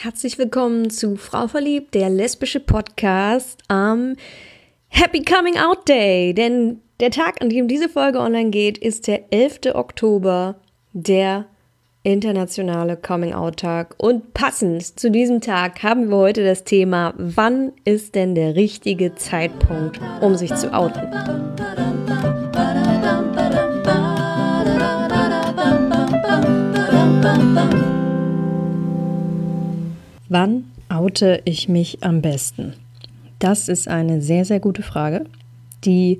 Herzlich willkommen zu Frau Verliebt, der lesbische Podcast am Happy Coming Out Day. Denn der Tag, an dem diese Folge online geht, ist der 11. Oktober, der internationale Coming Out Tag. Und passend zu diesem Tag haben wir heute das Thema, wann ist denn der richtige Zeitpunkt, um sich zu outen? Wann oute ich mich am besten? Das ist eine sehr, sehr gute Frage, die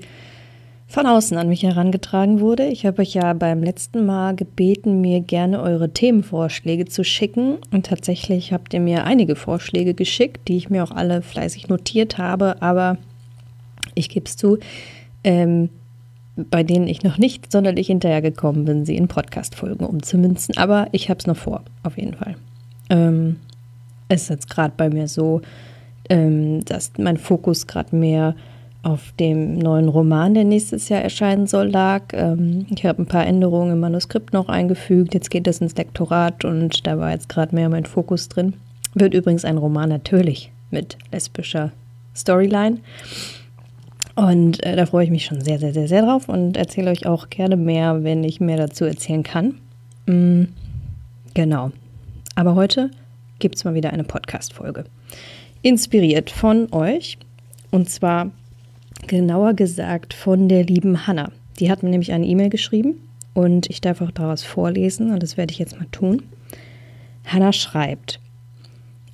von außen an mich herangetragen wurde. Ich habe euch ja beim letzten Mal gebeten, mir gerne eure Themenvorschläge zu schicken. Und tatsächlich habt ihr mir einige Vorschläge geschickt, die ich mir auch alle fleißig notiert habe. Aber ich gebe es zu, ähm, bei denen ich noch nicht sonderlich hinterhergekommen bin, sie in Podcast-Folgen umzumünzen. Aber ich habe es noch vor, auf jeden Fall. Ähm, ist jetzt gerade bei mir so, ähm, dass mein Fokus gerade mehr auf dem neuen Roman, der nächstes Jahr erscheinen soll, lag. Ähm, ich habe ein paar Änderungen im Manuskript noch eingefügt. Jetzt geht es ins Lektorat und da war jetzt gerade mehr mein Fokus drin. Wird übrigens ein Roman natürlich mit lesbischer Storyline. Und äh, da freue ich mich schon sehr, sehr, sehr, sehr drauf und erzähle euch auch gerne mehr, wenn ich mehr dazu erzählen kann. Mm, genau. Aber heute gibt es mal wieder eine Podcast-Folge. Inspiriert von euch und zwar genauer gesagt von der lieben Hanna. Die hat mir nämlich eine E-Mail geschrieben und ich darf auch daraus vorlesen und das werde ich jetzt mal tun. Hanna schreibt: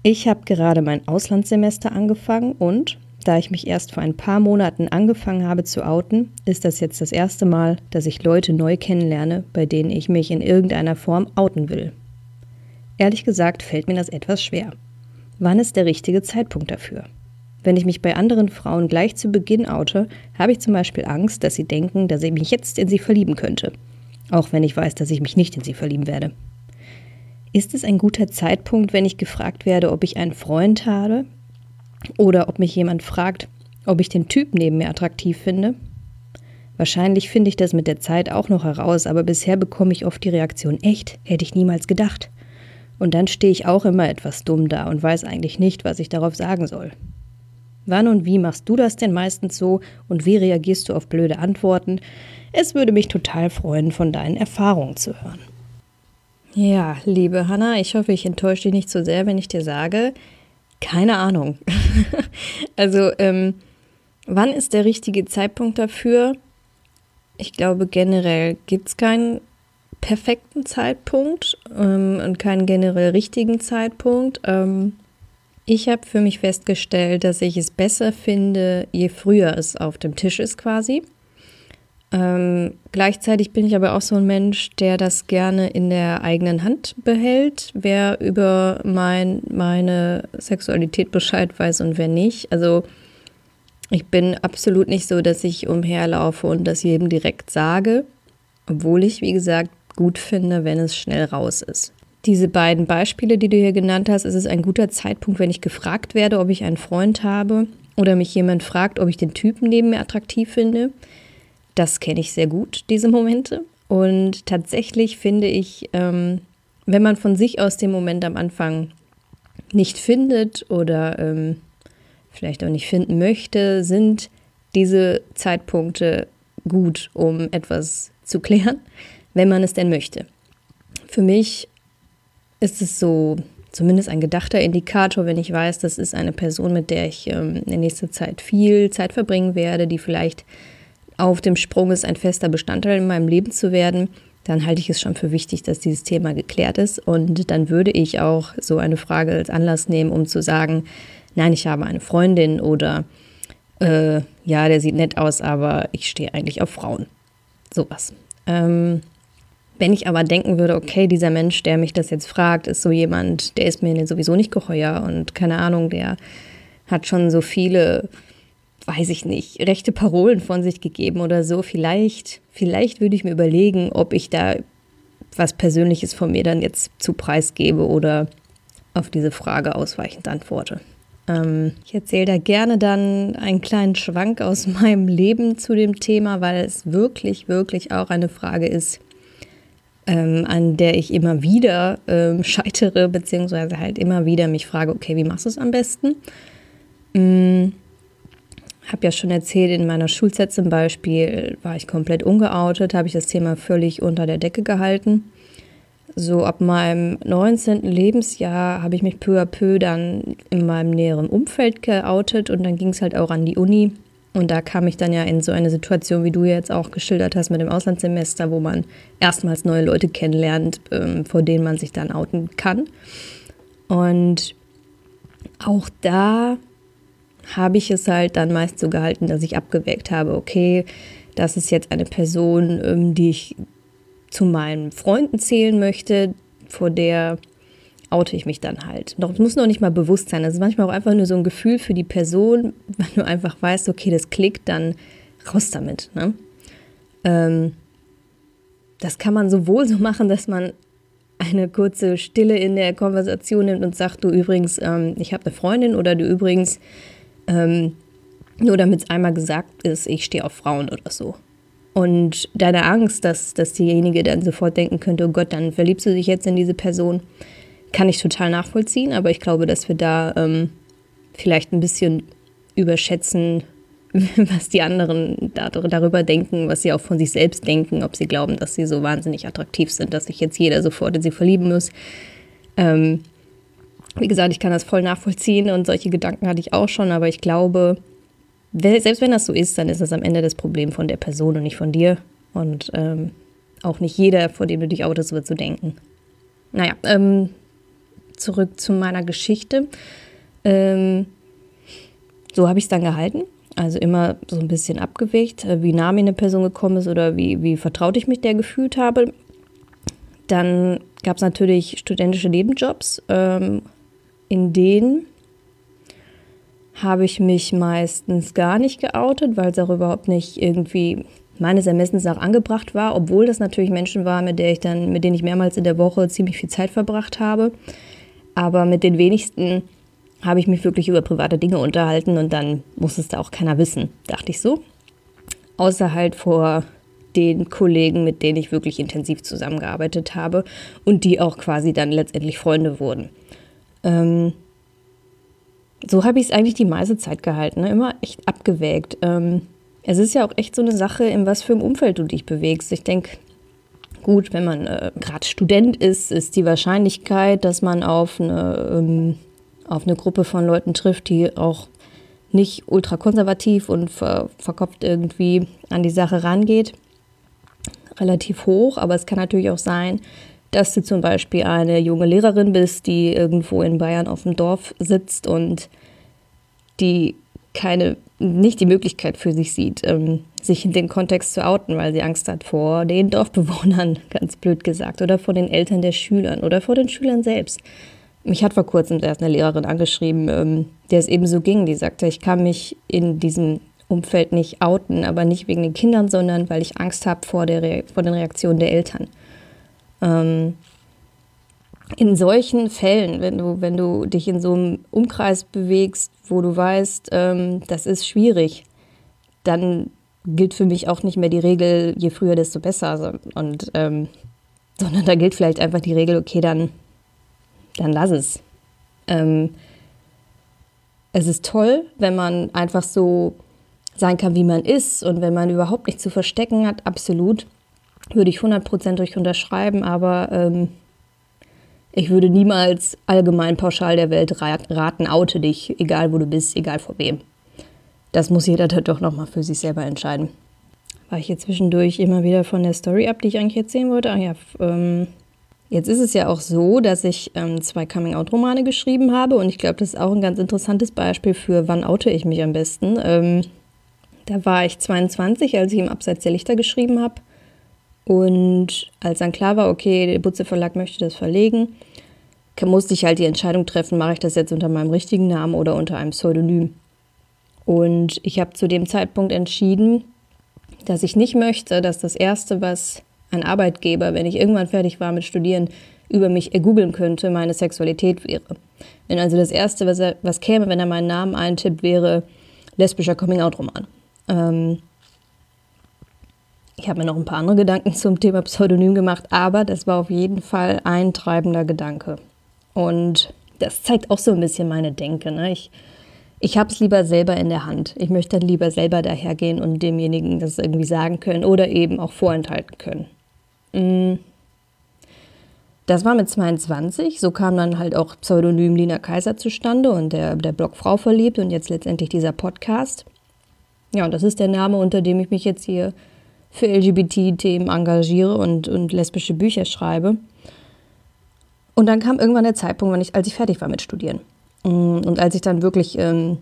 Ich habe gerade mein Auslandssemester angefangen und da ich mich erst vor ein paar Monaten angefangen habe zu outen, ist das jetzt das erste Mal, dass ich Leute neu kennenlerne, bei denen ich mich in irgendeiner Form outen will. Ehrlich gesagt fällt mir das etwas schwer. Wann ist der richtige Zeitpunkt dafür? Wenn ich mich bei anderen Frauen gleich zu Beginn oute, habe ich zum Beispiel Angst, dass sie denken, dass ich mich jetzt in sie verlieben könnte. Auch wenn ich weiß, dass ich mich nicht in sie verlieben werde. Ist es ein guter Zeitpunkt, wenn ich gefragt werde, ob ich einen Freund habe? Oder ob mich jemand fragt, ob ich den Typ neben mir attraktiv finde? Wahrscheinlich finde ich das mit der Zeit auch noch heraus, aber bisher bekomme ich oft die Reaktion, echt, hätte ich niemals gedacht. Und dann stehe ich auch immer etwas dumm da und weiß eigentlich nicht, was ich darauf sagen soll. Wann und wie machst du das denn meistens so und wie reagierst du auf blöde Antworten? Es würde mich total freuen, von deinen Erfahrungen zu hören. Ja, liebe Hanna, ich hoffe, ich enttäusche dich nicht so sehr, wenn ich dir sage, keine Ahnung. also, ähm, wann ist der richtige Zeitpunkt dafür? Ich glaube, generell gibt es keinen perfekten Zeitpunkt ähm, und keinen generell richtigen Zeitpunkt. Ähm, ich habe für mich festgestellt, dass ich es besser finde, je früher es auf dem Tisch ist quasi. Ähm, gleichzeitig bin ich aber auch so ein Mensch, der das gerne in der eigenen Hand behält, wer über mein, meine Sexualität Bescheid weiß und wer nicht. Also ich bin absolut nicht so, dass ich umherlaufe und das jedem direkt sage, obwohl ich, wie gesagt, gut finde, wenn es schnell raus ist. Diese beiden Beispiele, die du hier genannt hast, ist es ein guter Zeitpunkt, wenn ich gefragt werde, ob ich einen Freund habe oder mich jemand fragt, ob ich den Typen neben mir attraktiv finde. Das kenne ich sehr gut, diese Momente. Und tatsächlich finde ich, ähm, wenn man von sich aus den Moment am Anfang nicht findet oder ähm, vielleicht auch nicht finden möchte, sind diese Zeitpunkte gut, um etwas zu klären wenn man es denn möchte. Für mich ist es so zumindest ein gedachter Indikator, wenn ich weiß, das ist eine Person, mit der ich ähm, in nächster Zeit viel Zeit verbringen werde, die vielleicht auf dem Sprung ist, ein fester Bestandteil in meinem Leben zu werden, dann halte ich es schon für wichtig, dass dieses Thema geklärt ist. Und dann würde ich auch so eine Frage als Anlass nehmen, um zu sagen, nein, ich habe eine Freundin oder äh, ja, der sieht nett aus, aber ich stehe eigentlich auf Frauen. Sowas. Ähm, wenn ich aber denken würde, okay, dieser Mensch, der mich das jetzt fragt, ist so jemand, der ist mir sowieso nicht geheuer und keine Ahnung, der hat schon so viele, weiß ich nicht, rechte Parolen von sich gegeben oder so. Vielleicht, vielleicht würde ich mir überlegen, ob ich da was Persönliches von mir dann jetzt zu preisgebe oder auf diese Frage ausweichend antworte. Ähm, ich erzähle da gerne dann einen kleinen Schwank aus meinem Leben zu dem Thema, weil es wirklich, wirklich auch eine Frage ist, ähm, an der ich immer wieder ähm, scheitere, beziehungsweise halt immer wieder mich frage, okay, wie machst du es am besten? Hm, habe ja schon erzählt, in meiner Schulzeit zum Beispiel war ich komplett ungeoutet, habe ich das Thema völlig unter der Decke gehalten. So ab meinem 19. Lebensjahr habe ich mich peu à peu dann in meinem näheren Umfeld geoutet und dann ging es halt auch an die Uni. Und da kam ich dann ja in so eine Situation, wie du jetzt auch geschildert hast mit dem Auslandssemester, wo man erstmals neue Leute kennenlernt, ähm, vor denen man sich dann outen kann. Und auch da habe ich es halt dann meist so gehalten, dass ich abgewägt habe, okay, das ist jetzt eine Person, ähm, die ich zu meinen Freunden zählen möchte, vor der oute ich mich dann halt. Doch es muss noch nicht mal bewusst sein. Das ist manchmal auch einfach nur so ein Gefühl für die Person, wenn du einfach weißt, okay, das klickt, dann raus damit. Ne? Ähm, das kann man sowohl so machen, dass man eine kurze Stille in der Konversation nimmt und sagt, du übrigens, ähm, ich habe eine Freundin oder du übrigens, ähm, nur damit es einmal gesagt ist, ich stehe auf Frauen oder so. Und deine Angst, dass, dass diejenige dann sofort denken könnte, oh Gott, dann verliebst du dich jetzt in diese Person, kann ich total nachvollziehen. Aber ich glaube, dass wir da ähm, vielleicht ein bisschen überschätzen, was die anderen darüber denken, was sie auch von sich selbst denken, ob sie glauben, dass sie so wahnsinnig attraktiv sind, dass sich jetzt jeder sofort in sie verlieben muss. Ähm, wie gesagt, ich kann das voll nachvollziehen und solche Gedanken hatte ich auch schon, aber ich glaube, selbst wenn das so ist, dann ist das am Ende das Problem von der Person und nicht von dir. Und ähm, auch nicht jeder, vor dem du dich outest, wird so denken. Naja, ähm, zurück zu meiner Geschichte. Ähm, so habe ich es dann gehalten. Also immer so ein bisschen abgewegt, äh, wie nah mir eine Person gekommen ist oder wie, wie vertraut ich mich der gefühlt habe. Dann gab es natürlich studentische Nebenjobs, ähm, in denen habe ich mich meistens gar nicht geoutet, weil es auch überhaupt nicht irgendwie meines Ermessens nach angebracht war, obwohl das natürlich Menschen waren, mit, der ich dann, mit denen ich mehrmals in der Woche ziemlich viel Zeit verbracht habe. Aber mit den wenigsten habe ich mich wirklich über private Dinge unterhalten und dann muss es da auch keiner wissen, dachte ich so. Außer halt vor den Kollegen, mit denen ich wirklich intensiv zusammengearbeitet habe und die auch quasi dann letztendlich Freunde wurden. Ähm, so habe ich es eigentlich die meiste Zeit gehalten, ne? immer echt abgewägt. Ähm, es ist ja auch echt so eine Sache, in was für einem Umfeld du dich bewegst. Ich denke, gut, wenn man äh, gerade Student ist, ist die Wahrscheinlichkeit, dass man auf eine, ähm, auf eine Gruppe von Leuten trifft, die auch nicht ultrakonservativ und ver verkopft irgendwie an die Sache rangeht, relativ hoch. Aber es kann natürlich auch sein, dass du zum Beispiel eine junge Lehrerin bist, die irgendwo in Bayern auf dem Dorf sitzt und die keine, nicht die Möglichkeit für sich sieht, ähm, sich in den Kontext zu outen, weil sie Angst hat vor den Dorfbewohnern, ganz blöd gesagt, oder vor den Eltern der Schülern oder vor den Schülern selbst. Mich hat vor kurzem erst eine Lehrerin angeschrieben, ähm, der es eben so ging. Die sagte, ich kann mich in diesem Umfeld nicht outen, aber nicht wegen den Kindern, sondern weil ich Angst habe vor, der vor den Reaktionen der Eltern. Ähm, in solchen Fällen, wenn du, wenn du dich in so einem Umkreis bewegst, wo du weißt, ähm, das ist schwierig, dann gilt für mich auch nicht mehr die Regel, je früher, desto besser. Und, ähm, sondern da gilt vielleicht einfach die Regel, okay, dann, dann lass es. Ähm, es ist toll, wenn man einfach so sein kann, wie man ist und wenn man überhaupt nichts zu verstecken hat, absolut würde ich 100% durch unterschreiben, aber ähm, ich würde niemals allgemein pauschal der Welt raten, oute dich, egal wo du bist, egal vor wem. Das muss jeder doch nochmal für sich selber entscheiden. War ich hier zwischendurch immer wieder von der Story ab, die ich eigentlich erzählen wollte? Ach ja, ähm, jetzt ist es ja auch so, dass ich ähm, zwei Coming-out-Romane geschrieben habe und ich glaube, das ist auch ein ganz interessantes Beispiel für, wann oute ich mich am besten. Ähm, da war ich 22, als ich im Abseits der Lichter geschrieben habe. Und als dann klar war, okay, der Butze Verlag möchte das verlegen, musste ich halt die Entscheidung treffen, mache ich das jetzt unter meinem richtigen Namen oder unter einem Pseudonym. Und ich habe zu dem Zeitpunkt entschieden, dass ich nicht möchte, dass das Erste, was ein Arbeitgeber, wenn ich irgendwann fertig war mit Studieren, über mich ergoogeln könnte, meine Sexualität wäre. Wenn also das Erste, was, er, was käme, wenn er meinen Namen eintippt, wäre lesbischer Coming-out-Roman. Ähm, Ich habe mir noch ein paar andere Gedanken zum Thema Pseudonym gemacht, aber das war auf jeden Fall ein treibender Gedanke. Und das zeigt auch so ein bisschen meine Denke. Ne? Ich, ich habe es lieber selber in der Hand. Ich möchte dann lieber selber dahergehen und demjenigen das irgendwie sagen können oder eben auch vorenthalten können. Mm. Das war mit 22. So kam dann halt auch Pseudonym Lina Kaiser zustande und der, der Blog Frau verliebt und jetzt letztendlich dieser Podcast. Ja, und das ist der Name, unter dem ich mich jetzt hier für LGBT-Themen engagiere und, und lesbische Bücher schreibe. Und dann kam irgendwann der Zeitpunkt, wenn ich, als ich fertig war mit Studieren. Mm, und als ich dann wirklich ähm,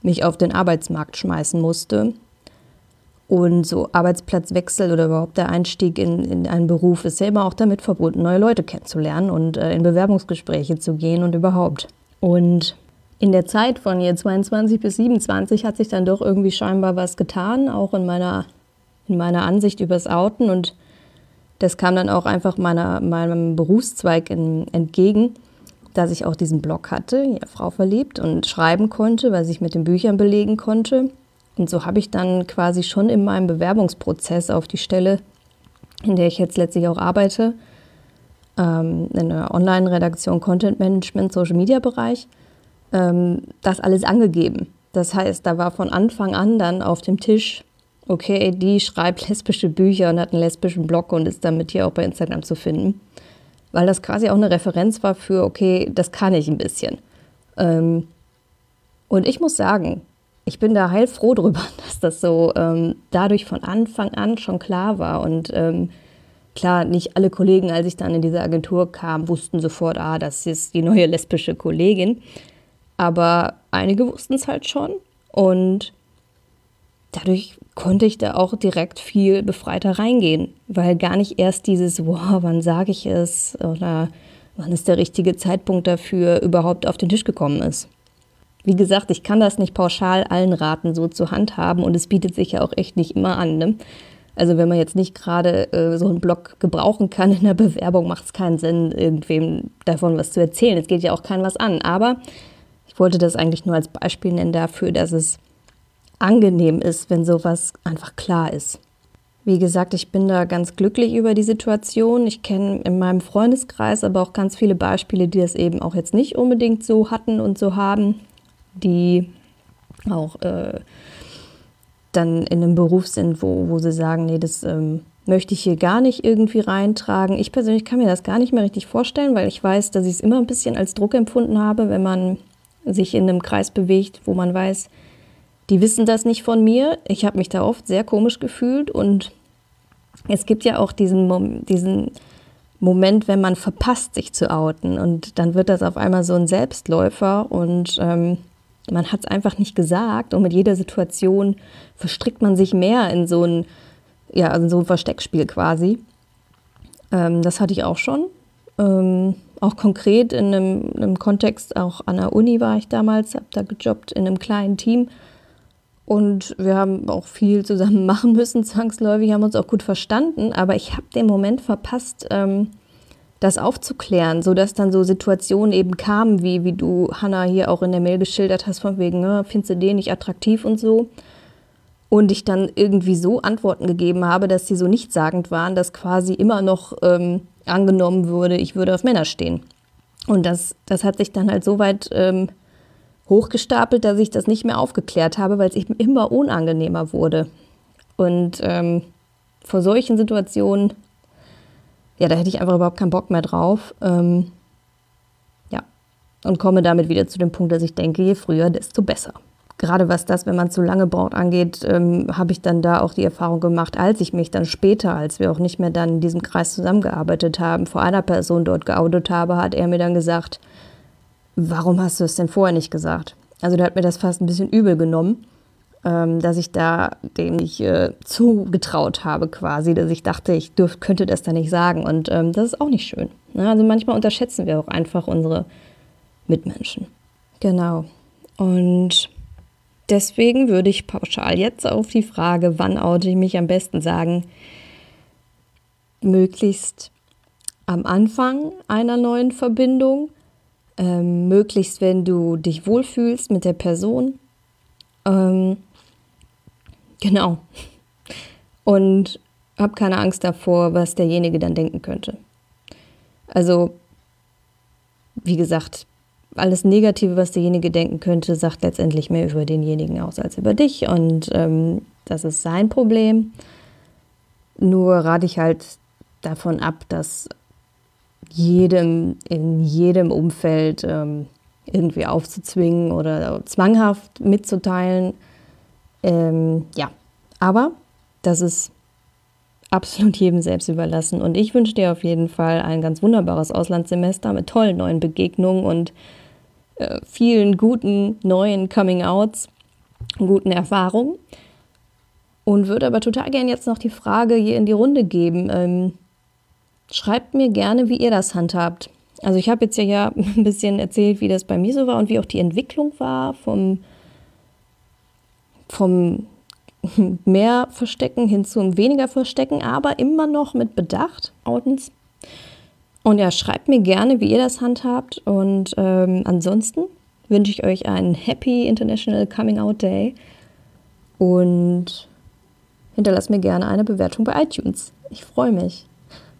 mich auf den Arbeitsmarkt schmeißen musste. Und so Arbeitsplatzwechsel oder überhaupt der Einstieg in, in einen Beruf ist ja immer auch damit verbunden, neue Leute kennenzulernen und äh, in Bewerbungsgespräche zu gehen und überhaupt. Und in der Zeit von hier 22 bis 27 hat sich dann doch irgendwie scheinbar was getan, auch in meiner in meiner Ansicht übers Outen und das kam dann auch einfach meiner, meinem Berufszweig in, entgegen, dass ich auch diesen Blog hatte, ja, Frau verliebt und schreiben konnte, was ich mit den Büchern belegen konnte. Und so habe ich dann quasi schon in meinem Bewerbungsprozess auf die Stelle, in der ich jetzt letztlich auch arbeite, ähm, in der Online-Redaktion, Content Management, Social Media Bereich, ähm, das alles angegeben. Das heißt, da war von Anfang an dann auf dem Tisch okay, die schreibt lesbische Bücher und hat einen lesbischen Blog und ist damit hier auch bei Instagram zu finden. Weil das quasi auch eine Referenz war für, okay, das kann ich ein bisschen. Ähm, und ich muss sagen, ich bin da heilfroh drüber, dass das so ähm, dadurch von Anfang an schon klar war. Und ähm, klar, nicht alle Kollegen, als ich dann in diese Agentur kam, wussten sofort, ah, das ist die neue lesbische Kollegin. Aber einige wussten es halt schon. Und dadurch konnte ich da auch direkt viel befreiter reingehen, weil gar nicht erst dieses, wow, wann sage ich es oder wann ist der richtige Zeitpunkt dafür überhaupt auf den Tisch gekommen ist. Wie gesagt, ich kann das nicht pauschal allen raten, so zu handhaben und es bietet sich ja auch echt nicht immer an. Ne? Also wenn man jetzt nicht gerade äh, so einen Blog gebrauchen kann in der Bewerbung, macht es keinen Sinn, irgendwem davon was zu erzählen. Es geht ja auch keinem was an. Aber ich wollte das eigentlich nur als Beispiel nennen dafür, dass es angenehm ist, wenn sowas einfach klar ist. Wie gesagt, ich bin da ganz glücklich über die Situation. Ich kenne in meinem Freundeskreis aber auch ganz viele Beispiele, die das eben auch jetzt nicht unbedingt so hatten und so haben, die auch äh, dann in einem Beruf sind, wo, wo sie sagen, nee, das ähm, möchte ich hier gar nicht irgendwie reintragen. Ich persönlich kann mir das gar nicht mehr richtig vorstellen, weil ich weiß, dass ich es immer ein bisschen als Druck empfunden habe, wenn man sich in einem Kreis bewegt, wo man weiß, die wissen das nicht von mir. Ich habe mich da oft sehr komisch gefühlt und es gibt ja auch diesen, diesen Moment, wenn man verpasst, sich zu outen und dann wird das auf einmal so ein Selbstläufer und ähm, man hat es einfach nicht gesagt und mit jeder Situation verstrickt man sich mehr in so ein, ja, in so ein Versteckspiel quasi. Ähm, das hatte ich auch schon. Ähm, auch konkret in einem, einem, Kontext, auch an der Uni war ich damals, habe da gejobbt in einem kleinen Team und wir haben auch viel zusammen machen müssen, zwangsläufig, haben uns auch gut verstanden. Aber ich habe den Moment verpasst, ähm, das aufzuklären, sodass dann so Situationen eben kamen, wie, wie du, Hanna, hier auch in der Mail geschildert hast, von wegen, ne, findest du den nicht attraktiv und so. Und ich dann irgendwie so Antworten gegeben habe, dass sie so nichtssagend waren, dass quasi immer noch ähm, angenommen wurde, ich würde auf Männer stehen. Und das, das hat sich dann halt so weit ähm, hochgestapelt, dass ich das nicht mehr aufgeklärt habe, weil es eben immer unangenehmer wurde. Und ähm, vor solchen Situationen, ja, da hätte ich einfach überhaupt keinen Bock mehr drauf. Ähm, ja, und komme damit wieder zu dem Punkt, dass ich denke, je früher, desto besser. Gerade was das, wenn man zu lange braucht, angeht, ähm, habe ich dann da auch die Erfahrung gemacht, als ich mich dann später, als wir auch nicht mehr dann in diesem Kreis zusammengearbeitet haben, vor einer Person dort geoutet habe, hat er mir dann gesagt, warum hast du es denn vorher nicht gesagt? Also der hat mir das fast ein bisschen übel genommen, ähm, dass ich da dem nicht äh, zugetraut habe quasi, dass ich dachte, ich dürf, könnte das da nicht sagen. Und ähm, das ist auch nicht schön. Ne? Also manchmal unterschätzen wir auch einfach unsere Mitmenschen. Genau. Und deswegen würde ich pauschal jetzt auf die Frage, wann oute ich mich am besten sagen, möglichst am Anfang einer neuen Verbindung ähm, möglichst, wenn du dich wohlfühlst mit der Person. Ähm, genau. Und hab keine Angst davor, was derjenige dann denken könnte. Also, wie gesagt, alles Negative, was derjenige denken könnte, sagt letztendlich mehr über denjenigen aus als über dich. Und ähm, das ist sein Problem. Nur rate ich halt davon ab, dass jedem in jedem Umfeld ähm, irgendwie aufzuzwingen oder zwanghaft mitzuteilen. Ähm, ja, aber das ist absolut jedem selbst überlassen. Und ich wünsche dir auf jeden Fall ein ganz wunderbares Auslandssemester mit tollen neuen Begegnungen und äh, vielen guten neuen Coming-outs, guten Erfahrungen. Und würde aber total gerne jetzt noch die Frage hier in die Runde geben. Ähm, schreibt mir gerne, wie ihr das handhabt. Also ich habe jetzt ja ein bisschen erzählt, wie das bei mir so war und wie auch die Entwicklung war vom, vom mehr Verstecken hin zum weniger Verstecken, aber immer noch mit Bedacht, Outens. Und ja, schreibt mir gerne, wie ihr das handhabt. Und ähm, ansonsten wünsche ich euch einen Happy International Coming Out Day und hinterlasst mir gerne eine Bewertung bei iTunes. Ich freue mich.